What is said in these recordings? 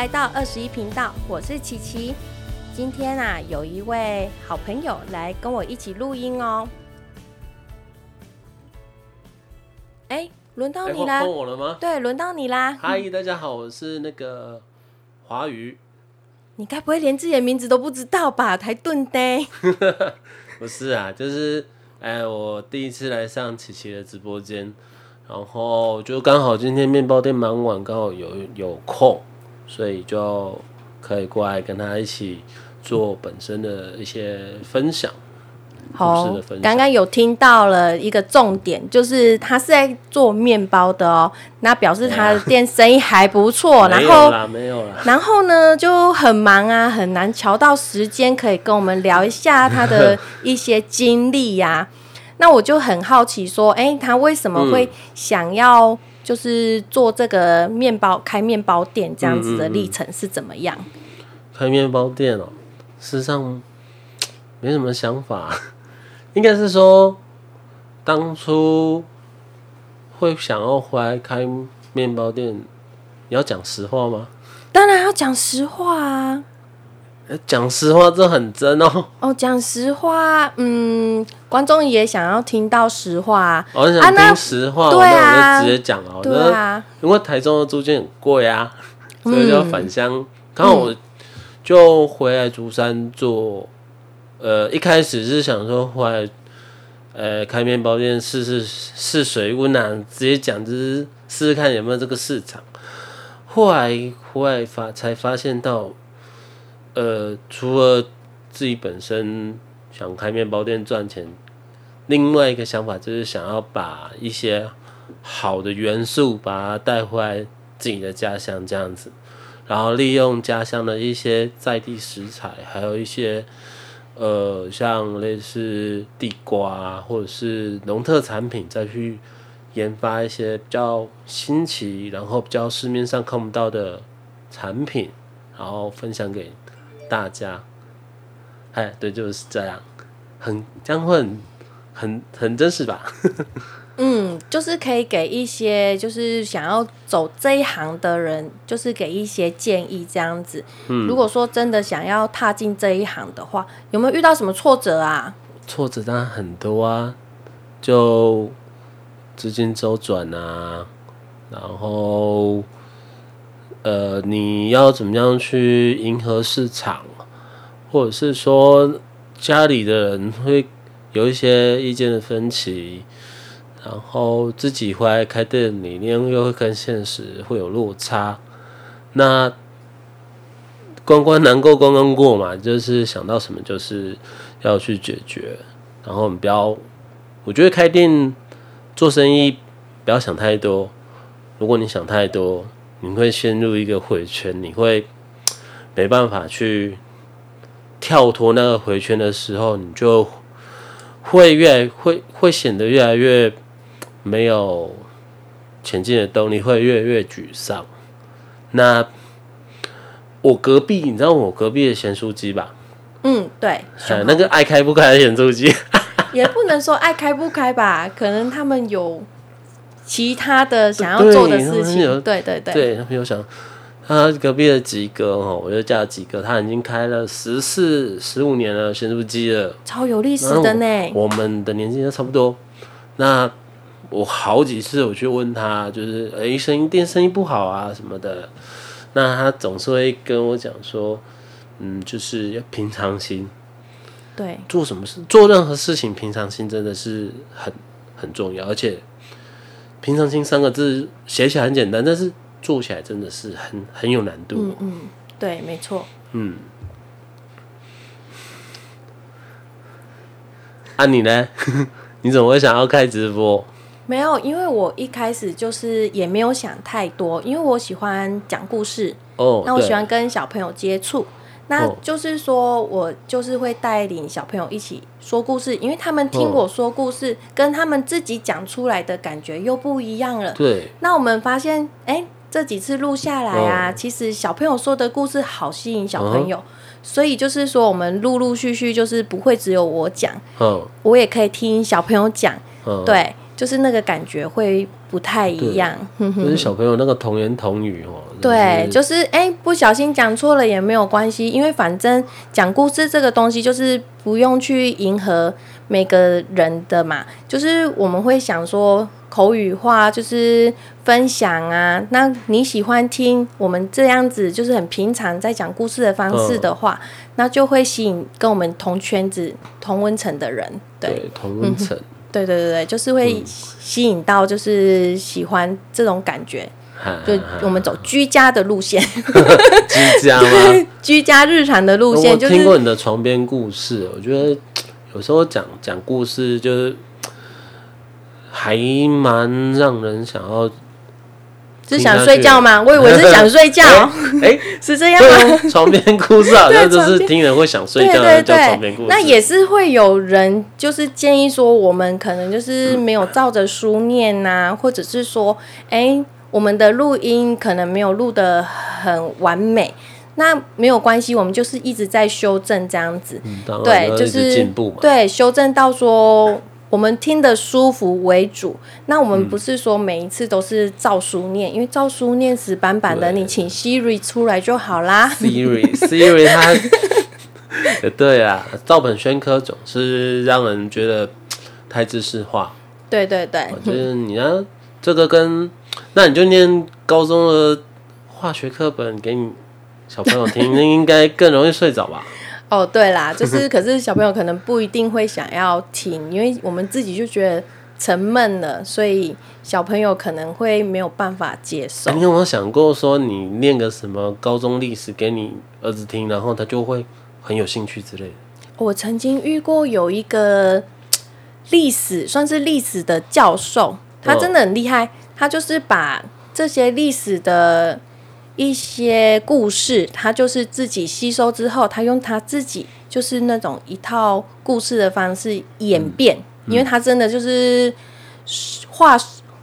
迎来到二十一频道，我是琪琪。今天啊，有一位好朋友来跟我一起录音哦。哎，轮到你啦！换我了吗？对，轮到你啦！嗨，大家好，我是那个华宇。你该不会连自己的名字都不知道吧？台盾的。不是啊，就是哎，我第一次来上琪琪的直播间，然后就刚好今天面包店忙完，刚好有有空，所以就可以过来跟他一起做本身的一些分享。好，刚刚有听到了一个重点，就是他是在做面包的哦。那表示他的店生意还不错。然后没有了。然后呢，就很忙啊，很难瞧到时间可以跟我们聊一下他的一些经历呀。那我就很好奇，说，哎，他为什么会想要就是做这个面包开面包店这样子的历程是怎么样？开面包店哦，事实上没什么想法。应该是说，当初会想要回来开面包店，你要讲实话吗？当然要讲实话啊！讲实话这很真哦。哦，讲实话，嗯，观众也想要听到实话。我想听实话，对啊，我就直接讲哦。对啊，因为台中的租金很贵啊，所以就要返乡。刚好我就回来竹山做。呃，一开始是想说回来，呃，开面包店试试试水温啊，直接讲就是试试看有没有这个市场。后来后来发才发现到，呃，除了自己本身想开面包店赚钱，另外一个想法就是想要把一些好的元素把它带回来自己的家乡这样子，然后利用家乡的一些在地食材，还有一些。呃，像类似地瓜或者是农特产品，再去研发一些比较新奇，然后比较市面上看不到的产品，然后分享给大家。哎，对，就是这样，很这样会很很很真实吧？嗯，就是可以给一些就是想要走这一行的人，就是给一些建议这样子。嗯，如果说真的想要踏进这一行的话，有没有遇到什么挫折啊？挫折当然很多啊，就资金周转啊，然后呃，你要怎么样去迎合市场，或者是说家里的人会有一些意见的分歧。然后自己回来开店，理念又会跟现实会有落差。那关关难过关关过嘛，就是想到什么就是要去解决。然后你不要，我觉得开店做生意不要想太多。如果你想太多，你会陷入一个回圈，你会 没办法去跳脱那个回圈的时候，你就会越会会显得越来越。没有前进的动力，会越来越沮丧。那我隔壁，你知道我隔壁的咸酥鸡吧？嗯，对，那个爱开不开的咸酥鸡，也不能说爱开不开吧，可能他们有其他的想要做的事情。对对对，对他们有想，他隔壁的几个哦，我就叫几个，他已经开了十四、十五年了咸酥鸡了，超有历史的呢。我们的年纪都差不多，那。我好几次我去问他，就是哎，生意店生意不好啊什么的，那他总是会跟我讲说，嗯，就是要平常心。对，做什么事，做任何事情，平常心真的是很很重要。而且，平常心三个字写起来很简单，但是做起来真的是很很有难度。嗯嗯，对，没错。嗯。啊，你呢？你怎么会想要开直播？没有，因为我一开始就是也没有想太多，因为我喜欢讲故事哦，那我喜欢跟小朋友接触，那就是说我就是会带领小朋友一起说故事，因为他们听我说故事，跟他们自己讲出来的感觉又不一样了。对，那我们发现，哎，这几次录下来啊，其实小朋友说的故事好吸引小朋友，所以就是说我们陆陆续续就是不会只有我讲，嗯，我也可以听小朋友讲，对。就是那个感觉会不太一样。就是小朋友那个童言童语哦。对，就是哎，不小心讲错了也没有关系，因为反正讲故事这个东西就是不用去迎合每个人的嘛。就是我们会想说口语化，就是分享啊。那你喜欢听我们这样子，就是很平常在讲故事的方式的话，那就会吸引跟我们同圈子、同温层的人。对，同温层。对对对对，就是会吸引到，就是喜欢这种感觉。就我们走居家的路线，居家吗？居家日常的路线。听过你的床边故事，我觉得有时候讲讲故事，就是还蛮让人想要。是想睡觉吗？我以为是想睡觉。哎，是这样吗？床边故事好像就是听人会想睡觉的叫床边故事。那也是会有人就是建议说，我们可能就是没有照着书念呐，或者是说，哎。我们的录音可能没有录的很完美，那没有关系，我们就是一直在修正这样子，对，就是进步嘛，对，修正到说我们听的舒服为主。那我们不是说每一次都是照书念，因为照书念死板板的，你请 Siri 出来就好啦。Siri，Siri 它，对啊，照本宣科总是让人觉得太知识化。对对对，就是你要这个跟。那你就念高中的化学课本给你小朋友听，那应该更容易睡着吧？哦，对啦，就是可是小朋友可能不一定会想要听，因为我们自己就觉得沉闷了，所以小朋友可能会没有办法接受。你有没有想过说，你念个什么高中历史给你儿子听，然后他就会很有兴趣之类的？我曾经遇过有一个历史，算是历史的教授，他真的很厉害。他就是把这些历史的一些故事，他就是自己吸收之后，他用他自己就是那种一套故事的方式演变，因为他真的就是画，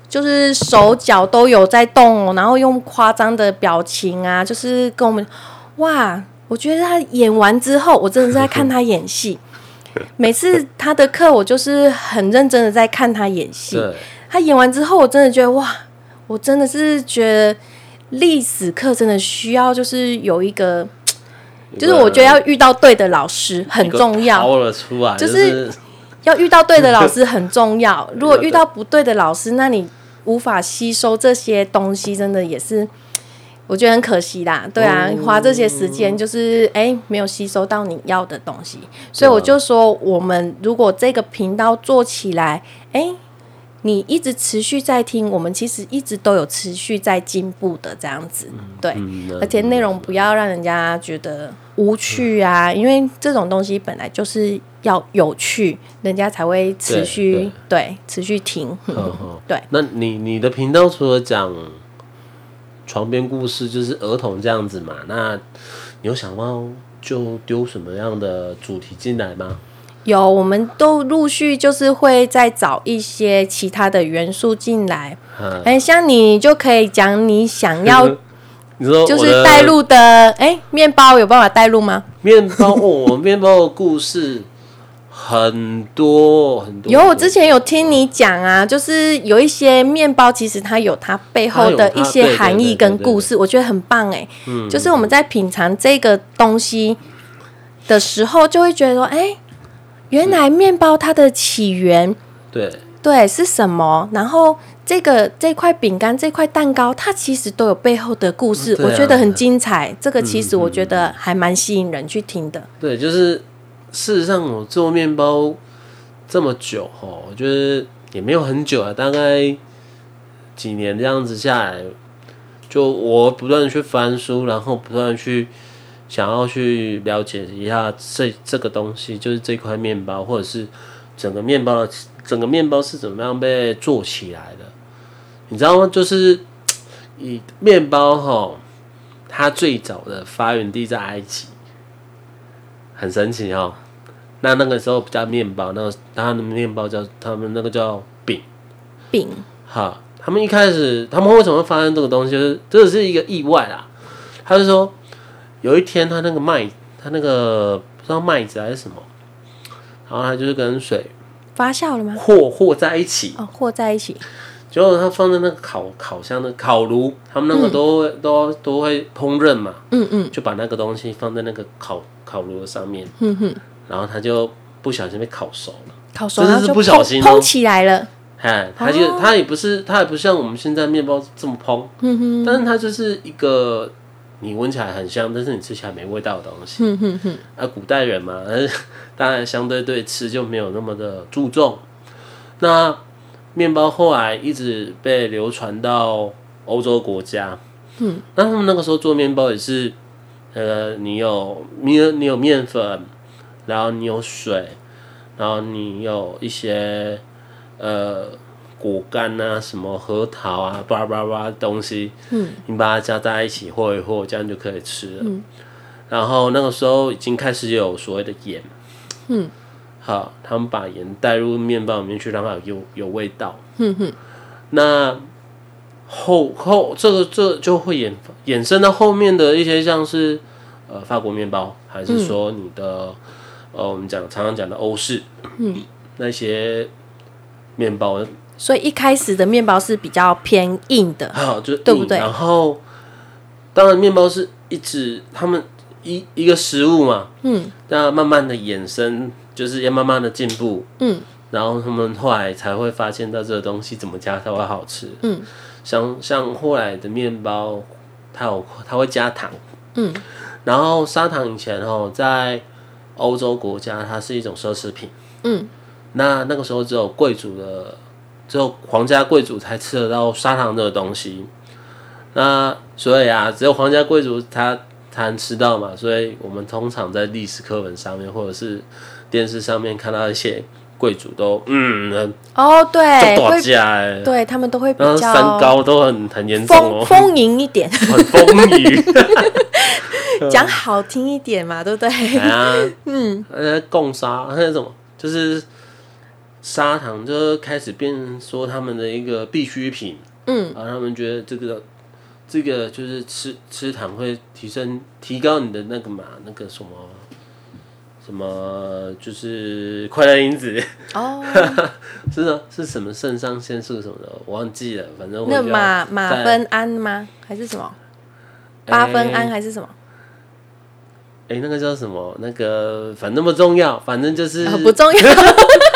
就是手脚都有在动，然后用夸张的表情啊，就是跟我们哇，我觉得他演完之后，我真的是在看他演戏。每次他的课，我就是很认真的在看他演戏。他演完之后，我真的觉得哇，我真的是觉得历史课真的需要，就是有一个，就是我觉得要遇到对的老师很重要。了出来，就是要遇到对的老师很重要。如果遇到不对的老师，那你无法吸收这些东西，真的也是我觉得很可惜啦。对啊，花这些时间就是哎，没有吸收到你要的东西。所以我就说，我们如果这个频道做起来，哎。你一直持续在听，我们其实一直都有持续在进步的这样子，对，而且内容不要让人家觉得无趣啊，因为这种东西本来就是要有趣，人家才会持续对持续听。对，那你你的频道除了讲床边故事，就是儿童这样子嘛？那你有想到就丢什么样的主题进来吗？有，我们都陆续就是会再找一些其他的元素进来。哎，像你就可以讲你想要，你说就是带入的，哎，面包有办法带入吗？面包哦，面包的故事很多很多。有，我之前有听你讲啊，就是有一些面包，其实它有它背后的一些含义跟故事，我觉得很棒哎。嗯，就是我们在品尝这个东西的时候，就会觉得说，哎。原来面包它的起源，对对是什么？然后这个这块饼干、这块蛋糕，它其实都有背后的故事，我觉得很精彩。这个其实我觉得还蛮吸引人去听的。对，就是事实上我做面包这么久哈，我觉得也没有很久啊，大概几年这样子下来，就我不断的去翻书，然后不断去。想要去了解一下这这个东西，就是这块面包，或者是整个面包的整个面包是怎么样被做起来的？你知道吗？就是以面包哈，它最早的发源地在埃及，很神奇哦。那那个时候不叫面包，那他的面包叫他们那个叫饼饼。哈，他们一开始他们为什么会发生这个东西？就是这是一个意外啦。他就说。有一天，他那个麦，他那个不知道麦子还是什么，然后他就是跟水发酵了吗？和和在一起哦，和在一起。结果他放在那个烤烤箱的烤炉，他们那个都都都会烹饪嘛。嗯嗯。就把那个东西放在那个烤烤炉的上面。嗯哼。然后他就不小心被烤熟了。烤熟了是不小心蓬起来了。哎，它就他也不是他也不像我们现在面包这么蓬。嗯哼。但是它就是一个。你闻起来很香，但是你吃起来没味道的东西。嗯哼哼。啊，古代人嘛，当然相对对吃就没有那么的注重。那面包后来一直被流传到欧洲国家。嗯。那他们那个时候做面包也是，呃，你有面，你有面粉，然后你有水，然后你有一些呃。果干啊，什么核桃啊，叭叭叭东西，嗯，你把它加在一起和一和，这样就可以吃了。嗯，然后那个时候已经开始有所谓的盐，嗯，好，他们把盐带入面包里面去，让它有有味道。嗯哼，那后后这个这就会衍衍生到后面的一些像是呃法国面包，还是说你的呃我们讲常常讲的欧式，嗯，那些面包。所以一开始的面包是比较偏硬的，好，就对不对？然后，当然面包是一直他们一一个食物嘛，嗯，那慢慢的衍生，就是要慢慢的进步，嗯，然后他们后来才会发现到这个东西怎么加才会好吃，嗯，像像后来的面包，它有它会加糖，嗯，然后砂糖以前哦，在欧洲国家它是一种奢侈品，嗯，那那个时候只有贵族的。只有皇家贵族才吃得到砂糖这个东西，那所以啊，只有皇家贵族他才能吃到嘛。所以我们通常在历史课本上面或者是电视上面看到一些贵族都嗯哦对，多家哎，对他们都会比较三高都很很严重哦，丰盈一点，很丰盈，讲好听一点嘛，对不对？啊，嗯，呃，共杀那什么就是。砂糖就开始变说他们的一个必需品，嗯，然后他们觉得这个这个就是吃吃糖会提升提高你的那个嘛那个什么什么就是快乐因子哦，是的，是什么肾上腺素什么的我忘记了，反正那马马芬胺吗？还是什么八分胺还是什么？哎，那个叫什么？那个反正不重要，反正就是不重要。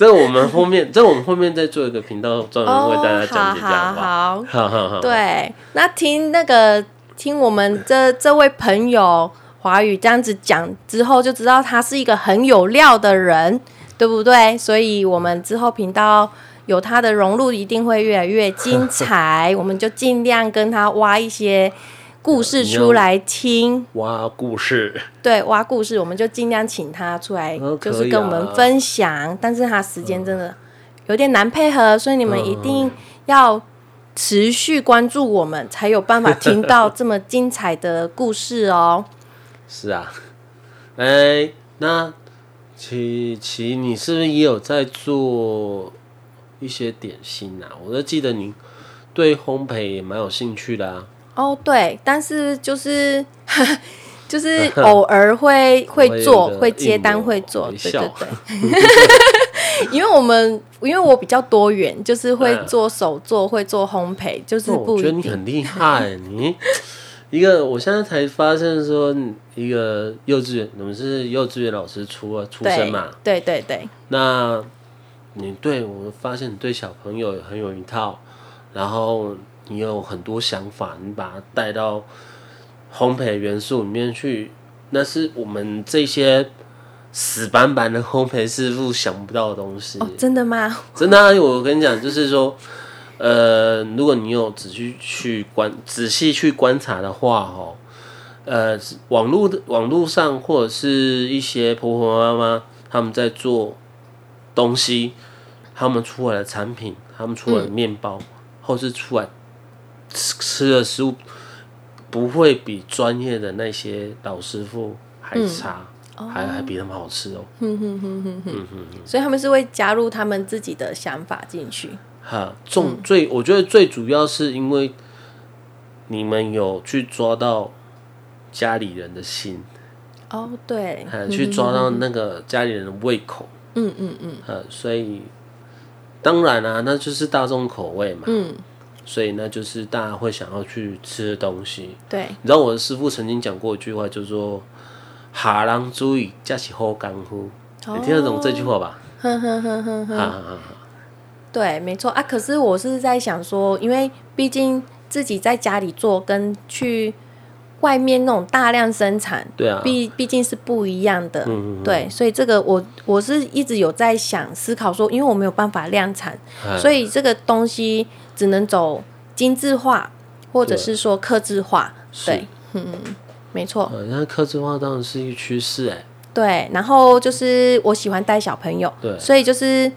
这我们后面，这我们后面再做一个频道，专门为大家讲解讲好好好，对，那听那个听我们这这位朋友华语这样子讲之后，就知道他是一个很有料的人，对不对？所以我们之后频道有他的融入，一定会越来越精彩。我们就尽量跟他挖一些。故事出来听，挖故事，对，挖故事，我们就尽量请他出来，就是跟我们分享。但是他时间真的有点难配合，所以你们一定要持续关注我们，才有办法听到这么精彩的故事哦。是啊，哎，那琪琪，你是不是也有在做一些点心啊？我都记得你对烘焙也蛮有兴趣的啊。哦，对，但是就是 就是 偶尔会 会做，会接单会做，对对对。因为我们因为我比较多元，就是会做手做，会做烘焙，就是不。我觉得你很厉害，你一个我现在才发现说，一个幼稚园，我们是幼稚园老师出出身嘛，对对对。那你对我发现你对小朋友很有一套，然后。你有很多想法，你把它带到烘焙元素里面去，那是我们这些死板板的烘焙师傅想不到的东西。哦，真的吗？真的，我跟你讲，就是说，呃，如果你有仔细去观、仔细去观察的话，哦，呃，网络的网络上或者是一些婆婆妈妈他们在做东西，他们出来的产品，他们出来的面包，或是出来。吃的食物不会比专业的那些老师傅还差，还还比他们好吃哦。哼哼哼哼哼哼，所以他们是会加入他们自己的想法进去。哈，重最我觉得最主要是因为你们有去抓到家里人的心。哦，对，去抓到那个家里人的胃口。嗯嗯嗯。呃，所以当然啊，那就是大众口味嘛。嗯。所以那就是大家会想要去吃的东西。对。你知道我的师傅曾经讲过一句话，就说“哈郎注意，加起后干乎”，你听得懂这句话吧？哼哼哼哼哼。对，没错啊。可是我是在想说，因为毕竟自己在家里做，跟去外面那种大量生产，对啊，毕毕竟是不一样的。嗯嗯。对，所以这个我我是一直有在想思考说，因为我没有办法量产，所以这个东西只能走精致化，或者是说克制化。对，嗯嗯，没错。那克制化当然是一个趋势哎。对，然后就是我喜欢带小朋友，对，所以就是。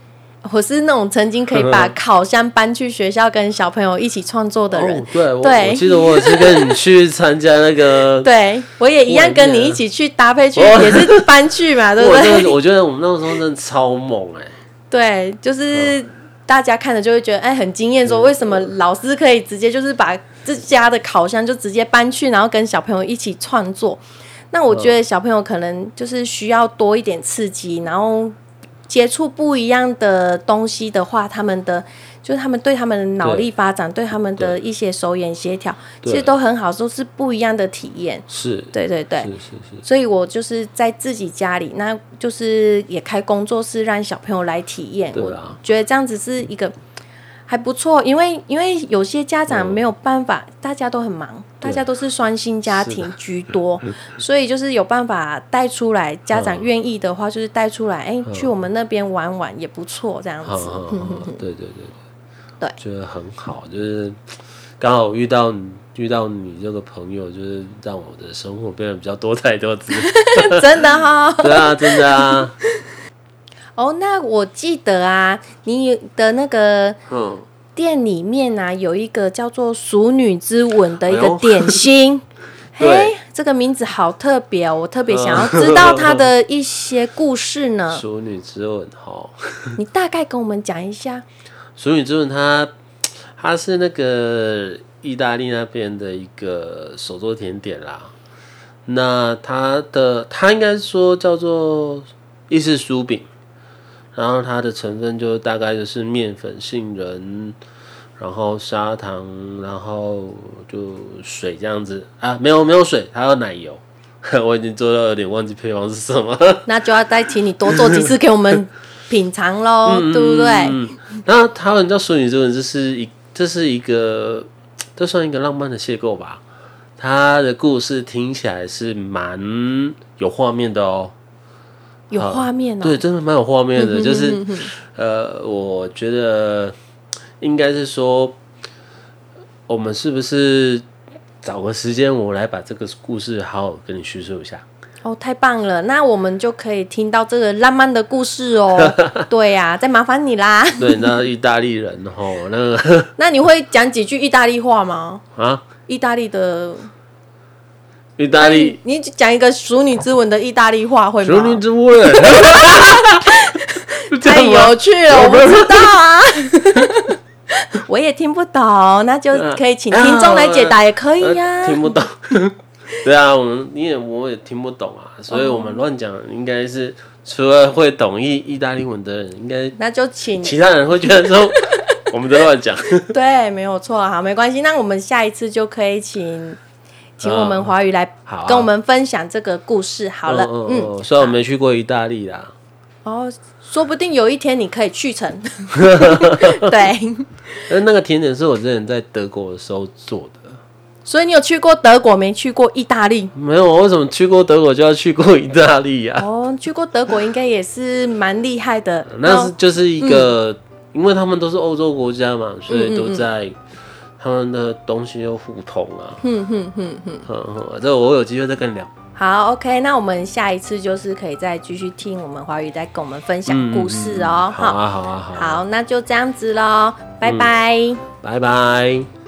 我是那种曾经可以把 烤箱搬去学校跟小朋友一起创作的人。对，对，我记得我是跟你去参加那个。对，我也一样跟你一起去搭配去，也是搬去嘛，对不对？我觉得我们那时候真的超猛哎。对，就是大家看着就会觉得哎很惊艳，说为什么老师可以直接就是把自家的烤箱就直接搬去，然后跟小朋友一起创作。那我觉得小朋友可能就是需要多一点刺激，然后。接触不一样的东西的话，他们的就是他们对他们的脑力发展，对他们的一些手眼协调，其实都很好，都是不一样的体验。是，对对对，是是是。所以我就是在自己家里，那就是也开工作室，让小朋友来体验。我觉得这样子是一个。还不错，因为因为有些家长没有办法，大家都很忙，大家都是双薪家庭居多，所以就是有办法带出来，家长愿意的话，就是带出来，哎，去我们那边玩玩也不错，这样子。对对对对，觉得很好，就是刚好遇到遇到你这个朋友，就是让我的生活变得比较多彩多姿。真的哈？对啊，真的啊。哦，那我记得啊，你的那个店里面啊，有一个叫做“熟女之吻”的一个点心，嘿，这个名字好特别哦，我特别想要知道它的一些故事呢。熟女之吻，哈，你大概跟我们讲一下。熟女之吻，它它是那个意大利那边的一个手作甜点啦。那它的它应该说叫做意式酥饼。然后它的成分就大概就是面粉、杏仁，然后砂糖，然后就水这样子啊，没有没有水，还有奶油。我已经做到有点忘记配方是什么。那就要再请你多做几次给我们品尝喽，对不对？那他们叫淑女之吻，这是一这是一个，这算一个浪漫的邂逅吧？它的故事听起来是蛮有画面的哦。有画面哦，对，真的蛮有画面的。就是，呃，我觉得应该是说，我们是不是找个时间，我来把这个故事好好跟你叙述一下？哦，太棒了，那我们就可以听到这个浪漫的故事哦。对呀，再麻烦你啦。对，那意大利人哦，那个，那你会讲几句意大利话吗？啊，意大利的。意大利，你讲一个《熟女之吻》的意大利话会吗？熟女之吻，太有趣了，我不知道啊，我也听不懂，那就可以请听众来解答也可以呀。听不懂，对啊，我们你也我也听不懂啊，所以我们乱讲，应该是除了会懂意意大利文的人，应该那就请其他人会觉得说我们在乱讲。对，没有错，好，没关系，那我们下一次就可以请。请我们华语来跟我们分享这个故事好了。嗯，虽然我没去过意大利啦。哦，说不定有一天你可以去成。对。那那个甜点是我之前在德国的时候做的。所以你有去过德国，没去过意大利？没有，我为什么去过德国就要去过意大利呀？哦，去过德国应该也是蛮厉害的。那是就是一个，因为他们都是欧洲国家嘛，所以都在。他们的东西又互通啊，哼哼哼哼，这我有机会再跟你聊。好，OK，那我们下一次就是可以再继续听我们华语再跟我们分享故事哦。好啊，好啊，好，好，那就这样子喽，拜拜，拜拜。